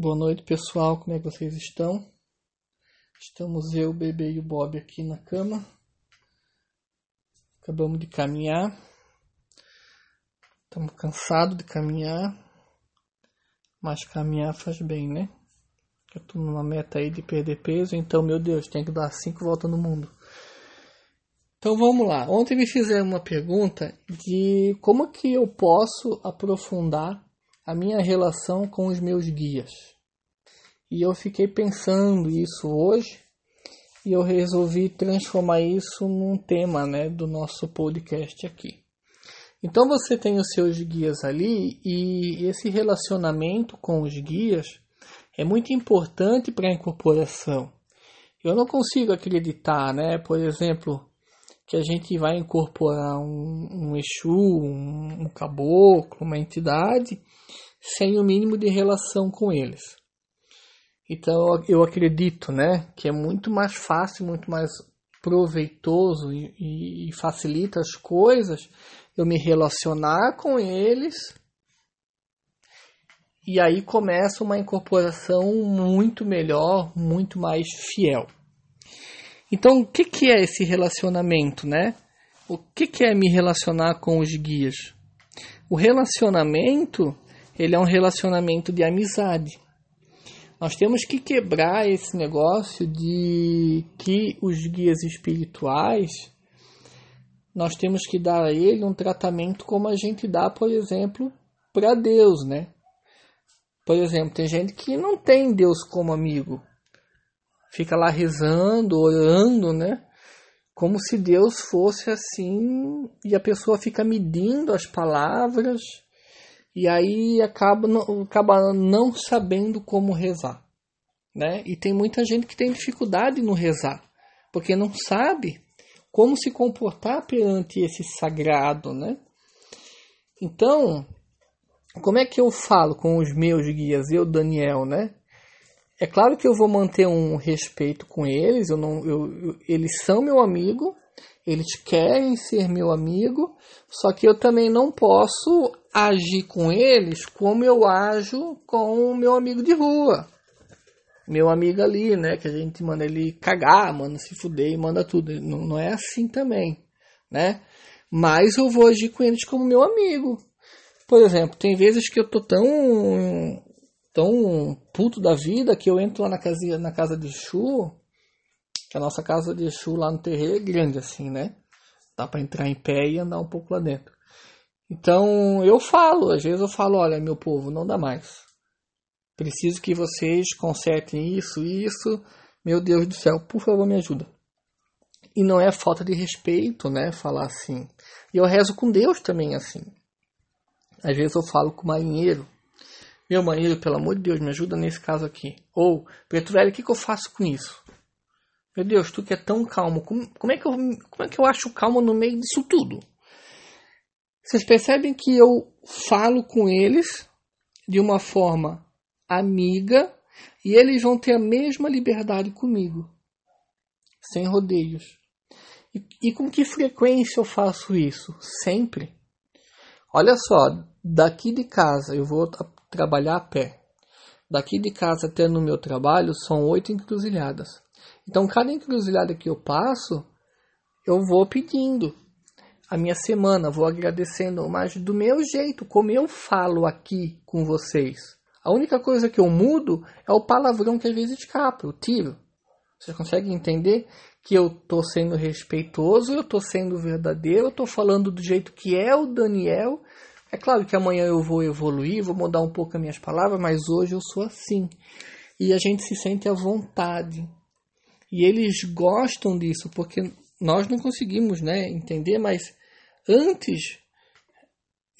Boa noite, pessoal. Como é que vocês estão? Estamos eu, o bebê e o Bob aqui na cama. Acabamos de caminhar. Estamos cansados de caminhar. Mas caminhar faz bem, né? Eu tô numa meta aí de perder peso, então, meu Deus, tem que dar cinco voltas no mundo. Então vamos lá. Ontem me fizeram uma pergunta de como que eu posso aprofundar a minha relação com os meus guias. E eu fiquei pensando isso hoje e eu resolvi transformar isso num tema né, do nosso podcast aqui. Então você tem os seus guias ali e esse relacionamento com os guias é muito importante para a incorporação. Eu não consigo acreditar, né? Por exemplo, que a gente vai incorporar um, um Exu, um, um caboclo, uma entidade, sem o mínimo de relação com eles. Então eu acredito, né, que é muito mais fácil, muito mais proveitoso e, e facilita as coisas eu me relacionar com eles e aí começa uma incorporação muito melhor, muito mais fiel. Então, o que, que é esse relacionamento, né? O que, que é me relacionar com os guias? O relacionamento, ele é um relacionamento de amizade. Nós temos que quebrar esse negócio de que os guias espirituais nós temos que dar a ele um tratamento como a gente dá, por exemplo, para Deus, né? Por exemplo, tem gente que não tem Deus como amigo fica lá rezando, orando, né? Como se Deus fosse assim, e a pessoa fica medindo as palavras, e aí acaba não, acaba não sabendo como rezar, né? E tem muita gente que tem dificuldade no rezar, porque não sabe como se comportar perante esse sagrado, né? Então, como é que eu falo com os meus guias, eu, Daniel, né? É claro que eu vou manter um respeito com eles, eu não, eu, eu, eles são meu amigo, eles querem ser meu amigo, só que eu também não posso agir com eles como eu ajo com o meu amigo de rua. Meu amigo ali, né? Que a gente manda ele cagar, manda se fuder e manda tudo. Não, não é assim também, né? Mas eu vou agir com eles como meu amigo. Por exemplo, tem vezes que eu tô tão tão puto da vida que eu entro lá na casa, na casa de Exu, que a nossa casa de Exu lá no terreiro é grande assim, né? Dá para entrar em pé e andar um pouco lá dentro. Então eu falo, às vezes eu falo, olha meu povo, não dá mais. Preciso que vocês consertem isso, isso. Meu Deus do céu, por favor me ajuda. E não é falta de respeito, né? Falar assim. E eu rezo com Deus também assim. Às vezes eu falo com o marinheiro meu marido, pelo amor de Deus, me ajuda nesse caso aqui. Ou, velho, o que, que eu faço com isso? Meu Deus, tu que é tão calmo, como, como, é que eu, como é que eu acho calmo no meio disso tudo? Vocês percebem que eu falo com eles de uma forma amiga e eles vão ter a mesma liberdade comigo, sem rodeios. E, e com que frequência eu faço isso? Sempre. Olha só, daqui de casa eu vou trabalhar a pé. Daqui de casa até no meu trabalho são oito encruzilhadas. Então, cada encruzilhada que eu passo, eu vou pedindo a minha semana, vou agradecendo, mas do meu jeito, como eu falo aqui com vocês. A única coisa que eu mudo é o palavrão que às vezes escapa, eu tiro. Você consegue entender que eu estou sendo respeitoso, eu estou sendo verdadeiro, eu estou falando do jeito que é o Daniel é claro que amanhã eu vou evoluir, vou mudar um pouco as minhas palavras, mas hoje eu sou assim. E a gente se sente à vontade. E eles gostam disso, porque nós não conseguimos né, entender, mas antes,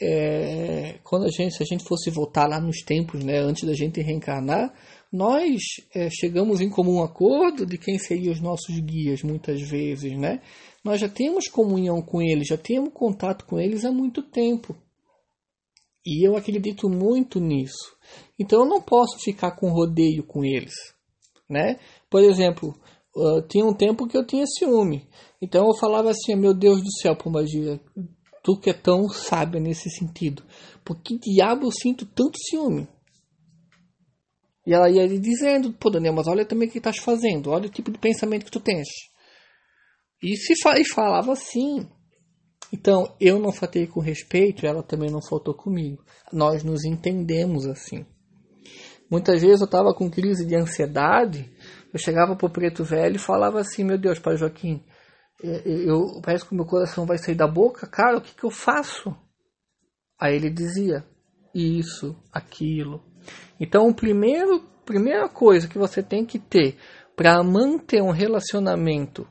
é, quando a gente, se a gente fosse voltar lá nos tempos, né, antes da gente reencarnar, nós é, chegamos em comum acordo de quem seriam os nossos guias, muitas vezes, né? Nós já temos comunhão com eles, já temos contato com eles há muito tempo. E eu acredito muito nisso. Então eu não posso ficar com rodeio com eles, né? Por exemplo, uh, tinha um tempo que eu tinha ciúme. Então eu falava assim, meu Deus do céu, Pombagira, tu que é tão sábia nesse sentido. Por que diabo eu sinto tanto ciúme? E ela ia dizendo, pô Daniel, mas olha também o que estás fazendo, olha o tipo de pensamento que tu tens. E, se fa e falava assim. Então, eu não faltei com respeito, ela também não faltou comigo. Nós nos entendemos assim. Muitas vezes eu estava com crise de ansiedade, eu chegava pro preto velho e falava assim, meu Deus, pai Joaquim, eu, parece que o meu coração vai sair da boca, cara, o que, que eu faço? Aí ele dizia, isso, aquilo. Então, a primeira coisa que você tem que ter para manter um relacionamento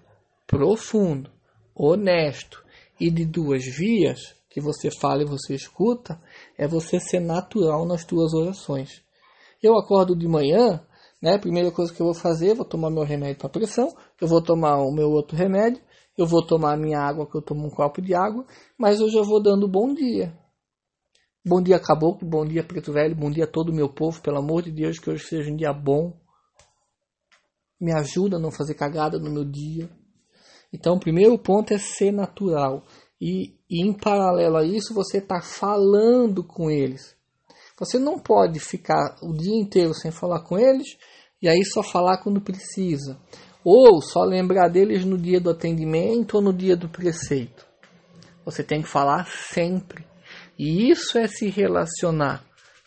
profundo, honesto e de duas vias, que você fala e você escuta, é você ser natural nas tuas orações. Eu acordo de manhã, né? A primeira coisa que eu vou fazer, vou tomar meu remédio para pressão, eu vou tomar o meu outro remédio, eu vou tomar a minha água, que eu tomo um copo de água, mas eu já vou dando bom dia. Bom dia, caboclo, bom dia, preto velho, bom dia a todo o meu povo, pelo amor de Deus, que hoje seja um dia bom. Me ajuda a não fazer cagada no meu dia. Então, o primeiro ponto é ser natural. E, e em paralelo a isso, você está falando com eles. Você não pode ficar o dia inteiro sem falar com eles e aí só falar quando precisa. Ou só lembrar deles no dia do atendimento ou no dia do preceito. Você tem que falar sempre. E isso é se relacionar,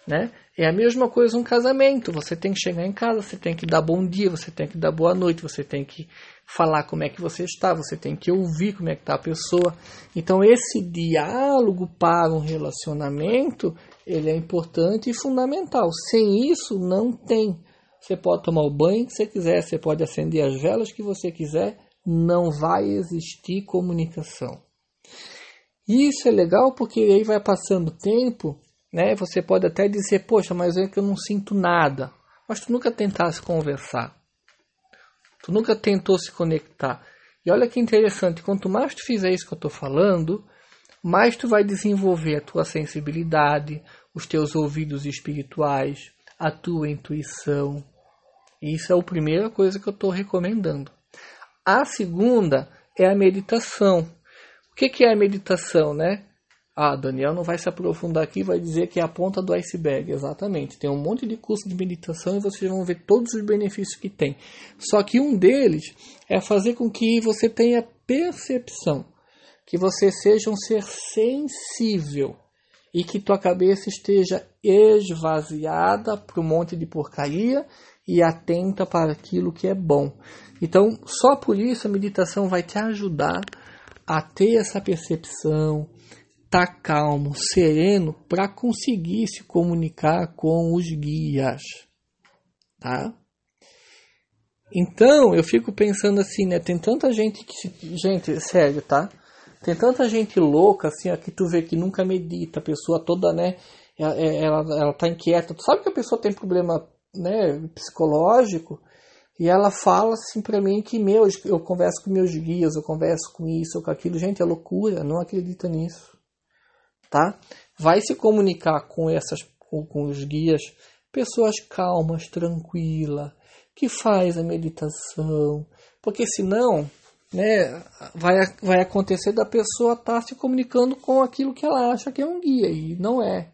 né? É a mesma coisa um casamento. Você tem que chegar em casa, você tem que dar bom dia, você tem que dar boa noite, você tem que falar como é que você está, você tem que ouvir como é que está a pessoa. Então esse diálogo para um relacionamento, ele é importante e fundamental. Sem isso não tem. Você pode tomar o banho que você quiser, você pode acender as velas que você quiser, não vai existir comunicação. Isso é legal porque aí vai passando tempo, né? Você pode até dizer, poxa, mas é que eu não sinto nada. Mas tu nunca tentasse conversar. Tu nunca tentou se conectar. E olha que interessante, quanto mais tu fizer isso que eu estou falando, mais tu vai desenvolver a tua sensibilidade, os teus ouvidos espirituais, a tua intuição. Isso é a primeira coisa que eu estou recomendando. A segunda é a meditação que, que é a meditação, né? Ah, Daniel não vai se aprofundar aqui, vai dizer que é a ponta do iceberg. Exatamente. Tem um monte de curso de meditação e vocês vão ver todos os benefícios que tem. Só que um deles é fazer com que você tenha percepção, que você seja um ser sensível e que tua cabeça esteja esvaziada para um monte de porcaria e atenta para aquilo que é bom. Então, só por isso a meditação vai te ajudar a ter essa percepção, tá calmo, sereno para conseguir se comunicar com os guias, tá? Então, eu fico pensando assim, né, tem tanta gente que gente, sério, tá? Tem tanta gente louca assim, ó, que tu vê que nunca medita, a pessoa toda, né, ela, ela, ela tá inquieta. Tu sabe que a pessoa tem problema, né, psicológico? E ela fala assim para mim que meu, eu converso com meus guias, eu converso com isso ou com aquilo. Gente, é loucura, não acredita nisso. Tá? Vai se comunicar com essas com, com os guias, pessoas calmas, tranquilas, que faz a meditação, porque senão, né, vai vai acontecer da pessoa estar tá se comunicando com aquilo que ela acha que é um guia e não é,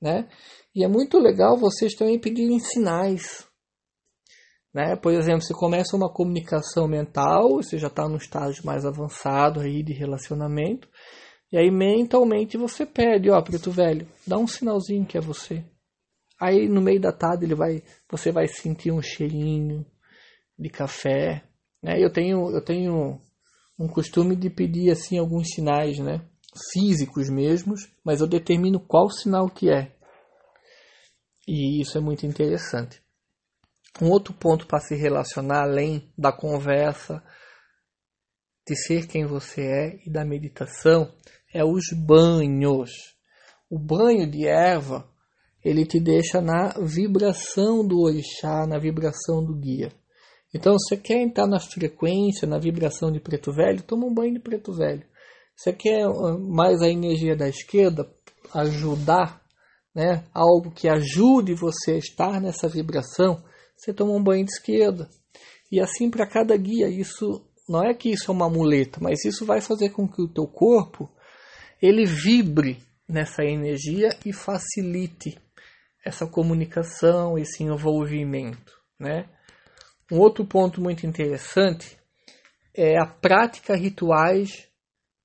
né? E é muito legal vocês também pedirem sinais né? Por exemplo, você começa uma comunicação mental, você já está no estágio mais avançado aí de relacionamento, e aí mentalmente você pede, ó, preto velho, dá um sinalzinho que é você. Aí no meio da tarde ele vai, você vai sentir um cheirinho de café, né? Eu tenho, eu tenho um costume de pedir assim alguns sinais, né? Físicos mesmos, mas eu determino qual sinal que é. E isso é muito interessante. Um outro ponto para se relacionar além da conversa, de ser quem você é e da meditação é os banhos. O banho de erva, ele te deixa na vibração do orixá, na vibração do guia. Então, você quer entrar na frequência, na vibração de preto velho, toma um banho de preto velho. Você quer ah, mais a energia da esquerda, ajudar, né, algo que ajude você a estar nessa vibração, você toma um banho de esquerda. E assim para cada guia, isso não é que isso é uma muleta, mas isso vai fazer com que o teu corpo ele vibre nessa energia e facilite essa comunicação, esse envolvimento, né? Um outro ponto muito interessante é a prática rituais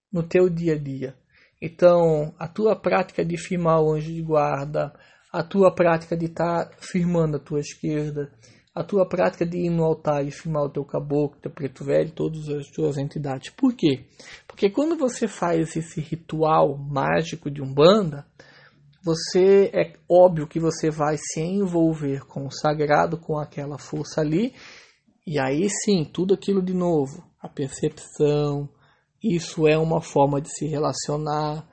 no teu dia a dia. Então, a tua prática de firmar o anjo de guarda, a tua prática de estar tá firmando a tua esquerda, a tua prática de ir no altar e firmar o teu caboclo, teu preto velho, todas as tuas entidades. Por quê? Porque quando você faz esse ritual mágico de Umbanda, você é óbvio que você vai se envolver com o sagrado, com aquela força ali, e aí sim, tudo aquilo de novo, a percepção, isso é uma forma de se relacionar,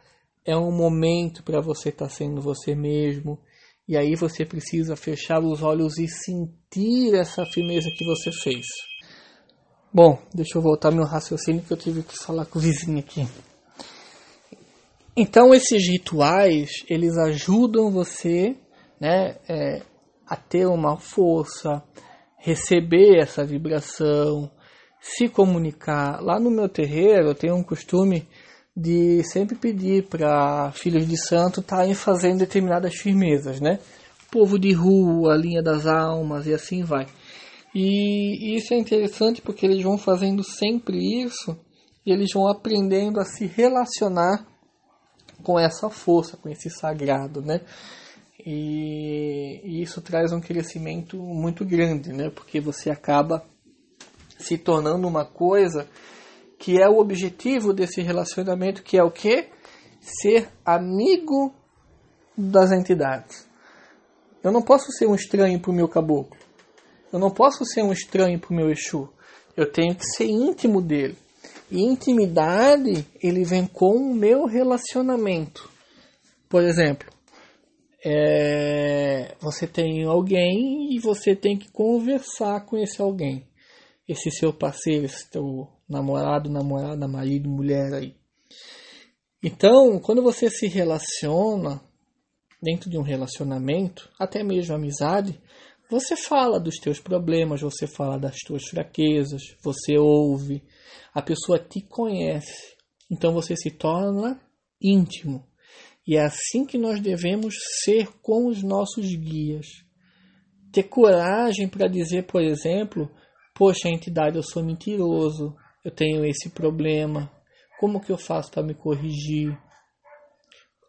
é um momento para você estar tá sendo você mesmo. E aí você precisa fechar os olhos e sentir essa firmeza que você fez. Bom, deixa eu voltar meu raciocínio que eu tive que falar com o vizinho aqui. Então esses rituais eles ajudam você, né, é, a ter uma força, receber essa vibração, se comunicar. Lá no meu terreiro eu tenho um costume de sempre pedir para filhos de santo estarem fazendo determinadas firmezas, né? Povo de rua, linha das almas e assim vai. E isso é interessante porque eles vão fazendo sempre isso e eles vão aprendendo a se relacionar com essa força, com esse sagrado, né? E, isso traz um crescimento muito grande, né? Porque você acaba se tornando uma coisa que é o objetivo desse relacionamento, que é o que? Ser amigo das entidades. Eu não posso ser um estranho para o meu caboclo. Eu não posso ser um estranho para o meu Exu. Eu tenho que ser íntimo dele. E intimidade, ele vem com o meu relacionamento. Por exemplo, é, você tem alguém e você tem que conversar com esse alguém esse seu parceiro, esse teu namorado, namorada, marido, mulher aí. Então, quando você se relaciona dentro de um relacionamento, até mesmo amizade, você fala dos teus problemas, você fala das tuas fraquezas, você ouve, a pessoa te conhece. Então você se torna íntimo. E é assim que nós devemos ser com os nossos guias. Ter coragem para dizer, por exemplo, Poxa, entidade, eu sou mentiroso, eu tenho esse problema. Como que eu faço para me corrigir?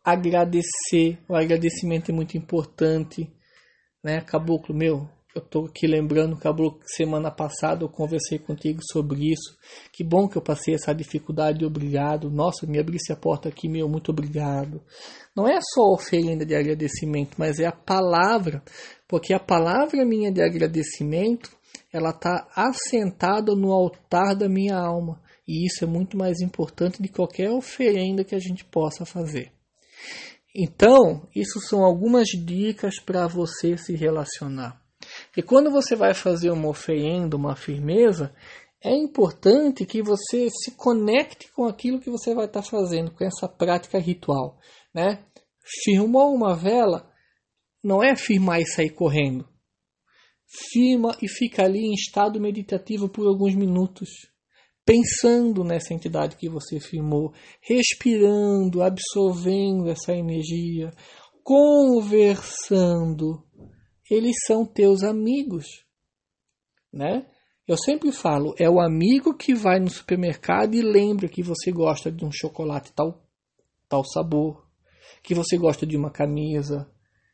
Agradecer, o agradecimento é muito importante, né? Caboclo, meu, eu tô aqui lembrando, Caboclo, semana passada eu conversei contigo sobre isso. Que bom que eu passei essa dificuldade, obrigado. Nossa, me abrisse a porta aqui, meu, muito obrigado. Não é só oferenda de agradecimento, mas é a palavra, porque a palavra minha de agradecimento ela está assentada no altar da minha alma. E isso é muito mais importante de qualquer oferenda que a gente possa fazer. Então, isso são algumas dicas para você se relacionar. E quando você vai fazer uma oferenda, uma firmeza, é importante que você se conecte com aquilo que você vai estar tá fazendo, com essa prática ritual. Né? Firmou uma vela, não é firmar e sair correndo firma e fica ali em estado meditativo por alguns minutos, pensando nessa entidade que você firmou, respirando, absorvendo essa energia, conversando. Eles são teus amigos, né? Eu sempre falo, é o amigo que vai no supermercado e lembra que você gosta de um chocolate tal, tal sabor, que você gosta de uma camisa,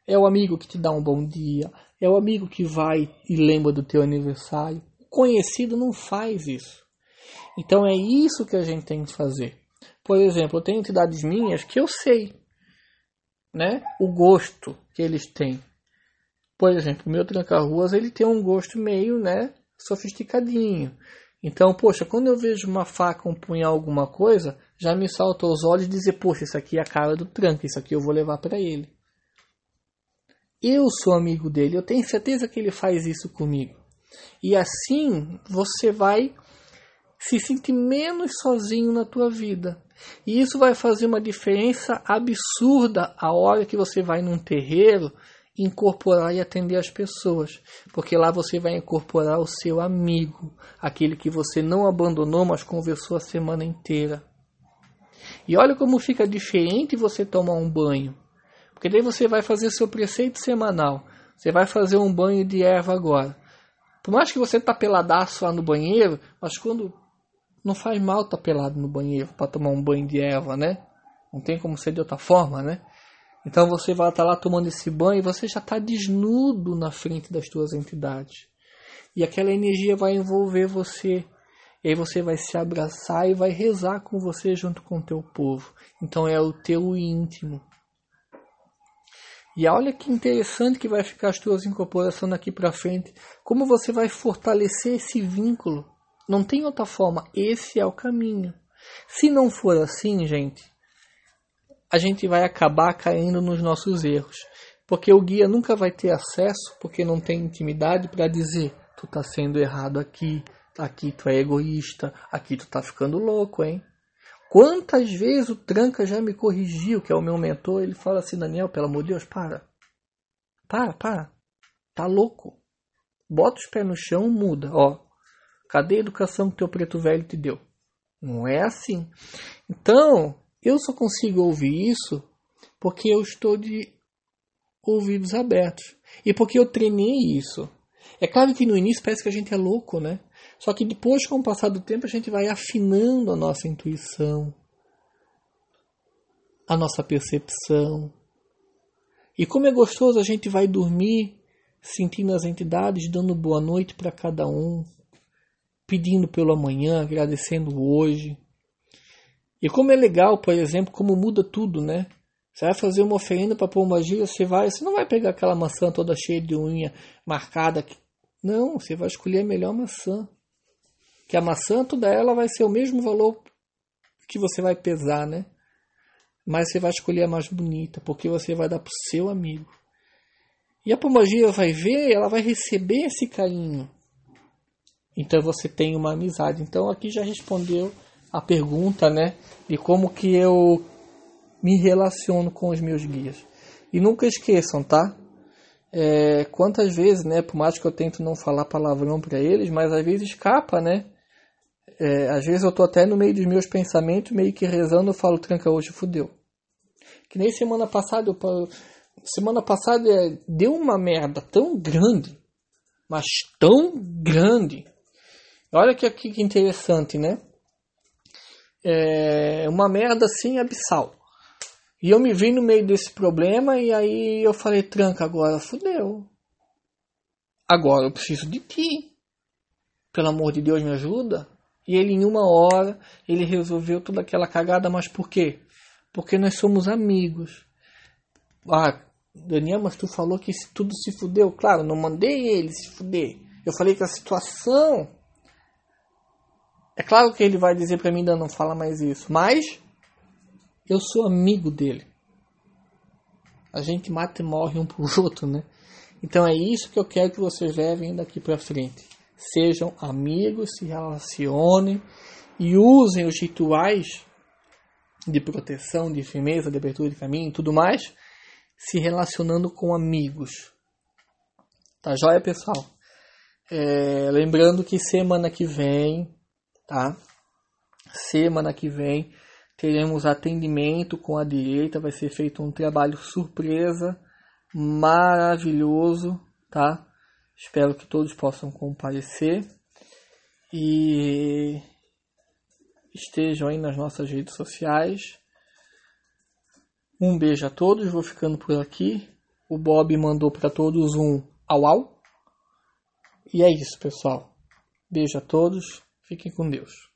é o amigo que te dá um bom dia, é o amigo que vai e lembra do teu aniversário. O conhecido não faz isso. Então é isso que a gente tem que fazer. Por exemplo, eu tenho entidades minhas que eu sei, né, o gosto que eles têm. Por exemplo, o meu tranca-ruas, ele tem um gosto meio, né, sofisticadinho. Então, poxa, quando eu vejo uma faca, um punhal, alguma coisa, já me salta aos olhos dizer, poxa, isso aqui é a cara do tranca, isso aqui eu vou levar para ele. Eu sou amigo dele, eu tenho certeza que ele faz isso comigo. E assim você vai se sentir menos sozinho na tua vida. E isso vai fazer uma diferença absurda a hora que você vai num terreiro incorporar e atender as pessoas, porque lá você vai incorporar o seu amigo, aquele que você não abandonou, mas conversou a semana inteira. E olha como fica diferente você tomar um banho. Porque daí você vai fazer seu preceito semanal. Você vai fazer um banho de erva agora. Por mais que você tá peladaço lá no banheiro, mas quando não faz mal estar tá pelado no banheiro para tomar um banho de erva, né? Não tem como ser de outra forma, né? Então você vai estar lá tomando esse banho e você já está desnudo na frente das suas entidades. E aquela energia vai envolver você. E aí você vai se abraçar e vai rezar com você junto com o teu povo. Então é o teu íntimo. E olha que interessante que vai ficar as tuas incorporações daqui para frente. Como você vai fortalecer esse vínculo. Não tem outra forma. Esse é o caminho. Se não for assim, gente, a gente vai acabar caindo nos nossos erros. Porque o guia nunca vai ter acesso, porque não tem intimidade para dizer: tu tá sendo errado aqui, aqui tu é egoísta, aqui tu tá ficando louco, hein? Quantas vezes o Tranca já me corrigiu, que é o meu mentor, ele fala assim: Daniel, pelo amor de Deus, para. Para, para. Tá louco. Bota os pés no chão, muda. Ó, cadê a educação que teu preto velho te deu? Não é assim. Então, eu só consigo ouvir isso porque eu estou de ouvidos abertos. E porque eu treinei isso. É claro que no início parece que a gente é louco, né? Só que depois, com o passar do tempo, a gente vai afinando a nossa intuição, a nossa percepção. E como é gostoso a gente vai dormir sentindo as entidades, dando boa noite para cada um, pedindo pelo amanhã, agradecendo hoje. E como é legal, por exemplo, como muda tudo, né? Você vai fazer uma oferenda para Pombagira, você vai, você não vai pegar aquela maçã toda cheia de unha marcada. Não, você vai escolher a melhor maçã. Que a maçã toda ela vai ser o mesmo valor que você vai pesar, né? Mas você vai escolher a mais bonita, porque você vai dar pro seu amigo. E a pombagira vai ver, ela vai receber esse carinho. Então você tem uma amizade. Então aqui já respondeu a pergunta, né, de como que eu me relaciono com os meus guias. E nunca esqueçam, tá? É, quantas vezes, né, por mais que eu tento não falar palavrão para eles, mas às vezes escapa, né? É, às vezes eu tô até no meio dos meus pensamentos, meio que rezando, eu falo, tranca hoje, fudeu. Que nem semana passada, eu, semana passada é, deu uma merda tão grande, mas tão grande. Olha que, que interessante, né? É, uma merda assim abissal. E eu me vi no meio desse problema e aí eu falei, tranca, agora fudeu. Agora eu preciso de ti. Pelo amor de Deus, me ajuda. E ele em uma hora, ele resolveu toda aquela cagada, mas por quê? Porque nós somos amigos. Ah, Daniel, mas tu falou que tudo se fudeu. Claro, não mandei ele se fuder. Eu falei que a situação é claro que ele vai dizer para mim ainda não fala mais isso, mas eu sou amigo dele. A gente mata e morre um pro outro, né? Então é isso que eu quero que vocês levem daqui para frente. Sejam amigos, se relacionem e usem os rituais de proteção, de firmeza, de abertura de caminho e tudo mais, se relacionando com amigos. Tá joia, pessoal? É, lembrando que semana que vem tá? Semana que vem teremos atendimento com a direita, vai ser feito um trabalho surpresa maravilhoso, tá? Espero que todos possam comparecer e estejam aí nas nossas redes sociais. Um beijo a todos, vou ficando por aqui. O Bob mandou para todos um au au. E é isso, pessoal. Beijo a todos. Fiquem com Deus.